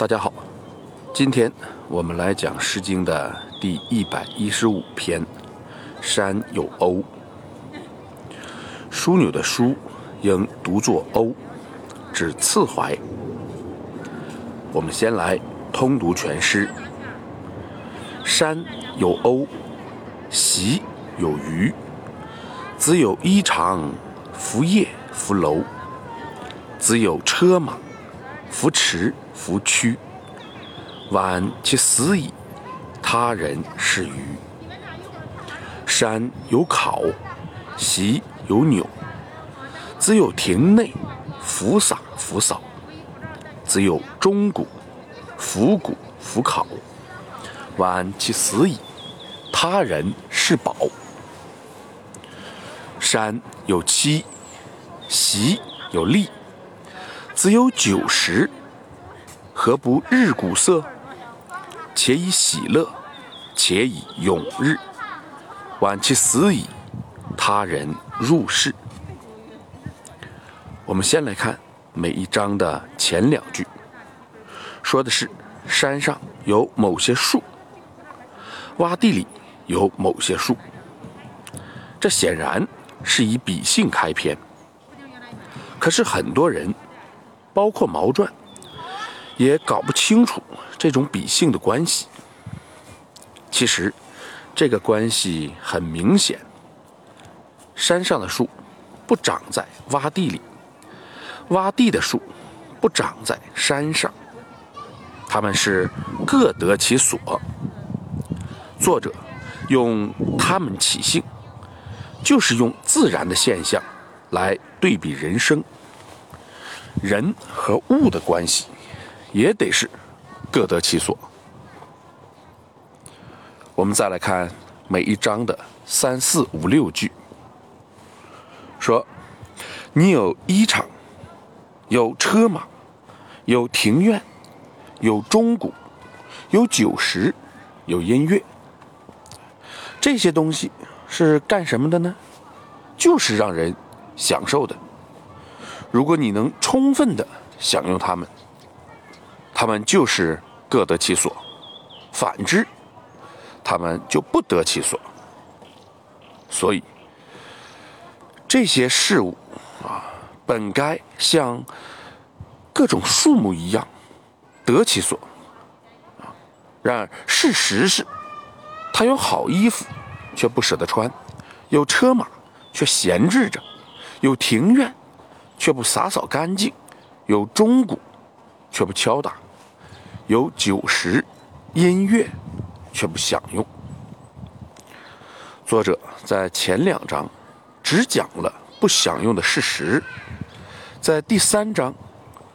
大家好，今天我们来讲《诗经》的第一百一十五篇《山有欧》。枢纽的“枢”应读作“欧”，指次怀。我们先来通读全诗：山有欧，隰有鱼，子有衣裳，夫叶夫楼，子有车马，夫驰。夫躯，晚其死矣，他人是鱼。山有考，席有纽，子有庭内，拂洒拂扫，子有钟鼓，釜鼓釜考，晚其死矣，他人是宝。山有期，席有粒，子有九十。何不日鼓瑟？且以喜乐，且以永日。晚其死矣，他人入室。我们先来看每一章的前两句，说的是山上有某些树，洼地里有某些树。这显然是以比兴开篇。可是很多人，包括毛传。也搞不清楚这种比性的关系。其实，这个关系很明显。山上的树不长在洼地里，洼地的树不长在山上，它们是各得其所。作者用它们起兴，就是用自然的现象来对比人生，人和物的关系。也得是各得其所。我们再来看每一章的三四五六句，说：“你有衣裳，有车马，有庭院，有钟鼓，有酒食，有音乐。这些东西是干什么的呢？就是让人享受的。如果你能充分的享用它们。”他们就是各得其所，反之，他们就不得其所。所以，这些事物啊，本该像各种树木一样得其所。然而，事实是，他有好衣服，却不舍得穿；有车马，却闲置着；有庭院，却不洒扫干净；有钟鼓，却不敲打。有酒食、音乐，却不享用。作者在前两章只讲了不享用的事实，在第三章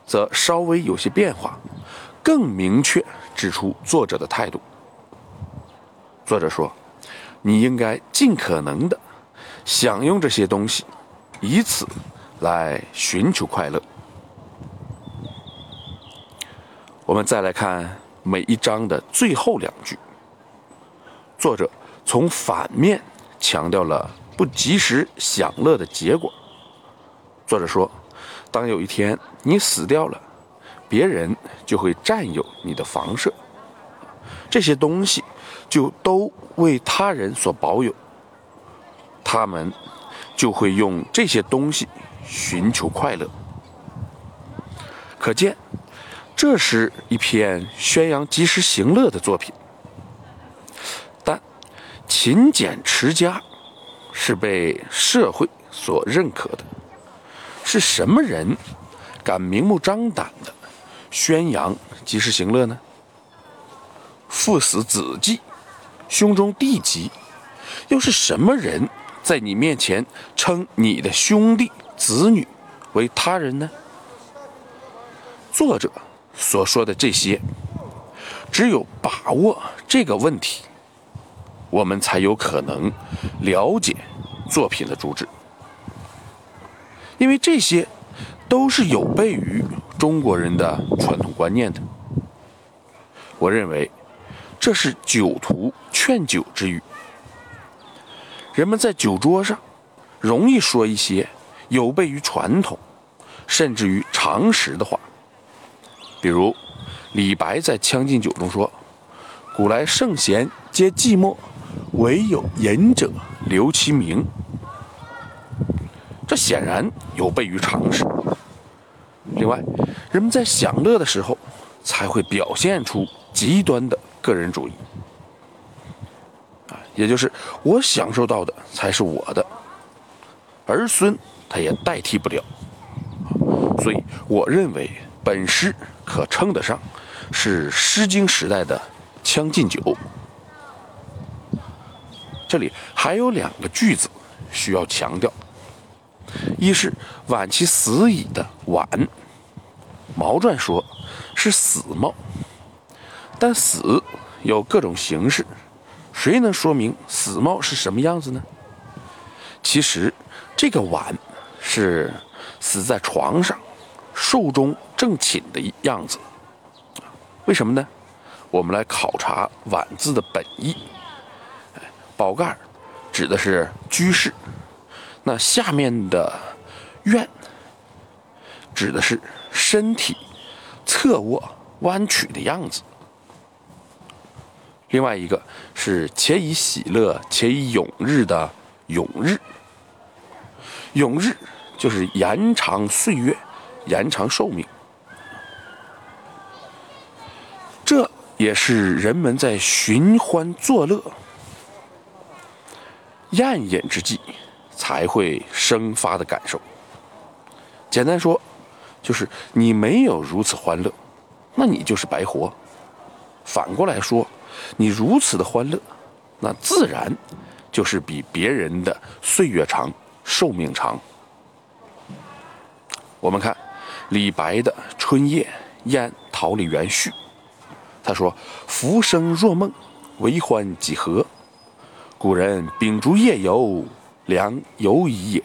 则稍微有些变化，更明确指出作者的态度。作者说：“你应该尽可能的享用这些东西，以此来寻求快乐。”我们再来看每一章的最后两句，作者从反面强调了不及时享乐的结果。作者说：“当有一天你死掉了，别人就会占有你的房舍，这些东西就都为他人所保有，他们就会用这些东西寻求快乐。”可见。这是一篇宣扬及时行乐的作品，但勤俭持家是被社会所认可的。是什么人敢明目张胆的宣扬及时行乐呢？父死子继，兄终弟及，又是什么人在你面前称你的兄弟子女为他人呢？作者。所说的这些，只有把握这个问题，我们才有可能了解作品的主旨。因为这些都是有悖于中国人的传统观念的。我认为这是酒徒劝酒之语。人们在酒桌上容易说一些有悖于传统，甚至于常识的话。比如，李白在《将进酒》中说：“古来圣贤皆寂寞，惟有饮者留其名。”这显然有悖于常识。另外，人们在享乐的时候，才会表现出极端的个人主义，啊，也就是我享受到的才是我的，儿孙他也代替不了。所以，我认为本诗可称得上是《诗经》时代的《将进酒》。这里还有两个句子需要强调。一是晚其死矣的晚，毛传说是死猫，但死有各种形式，谁能说明死猫是什么样子呢？其实这个晚是死在床上，寿终正寝的样子。为什么呢？我们来考察“晚”字的本意。宝盖指的是居士。那下面的“愿”指的是身体侧卧弯曲的样子。另外一个是“且以喜乐，且以永日”的“永日”。永日就是延长岁月、延长寿命。这也是人们在寻欢作乐、宴饮之际。才会生发的感受。简单说，就是你没有如此欢乐，那你就是白活；反过来说，你如此的欢乐，那自然就是比别人的岁月长、寿命长。我们看李白的《春夜宴桃李园序》，他说：“浮生若梦，为欢几何？古人秉烛夜游。”良游矣也，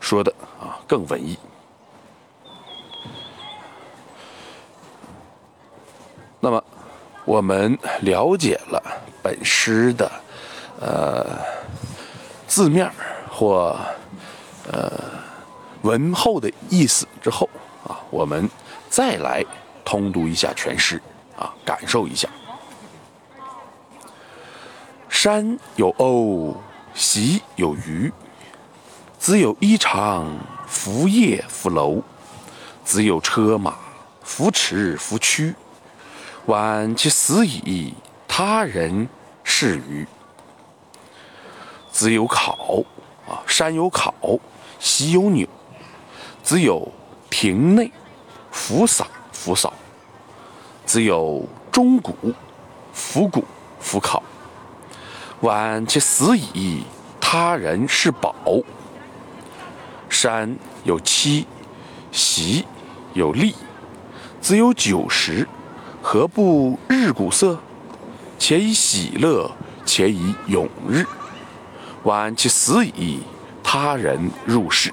说的啊更文艺。那么，我们了解了本诗的呃字面或呃文后的意思之后啊，我们再来通读一下全诗啊，感受一下。山有欧。席有余，子有衣裳，拂叶拂楼；子有车马，扶持扶驱。晚其死矣，他人是与？子有考啊，山有考，席有钮，只有庭内，扶扫扶扫；只有钟鼓，扶鼓扶考。晚其死矣，他人是宝。山有妻，席有立，只有酒食，何不日鼓瑟？且以喜乐，且以永日。晚其死矣，他人入室。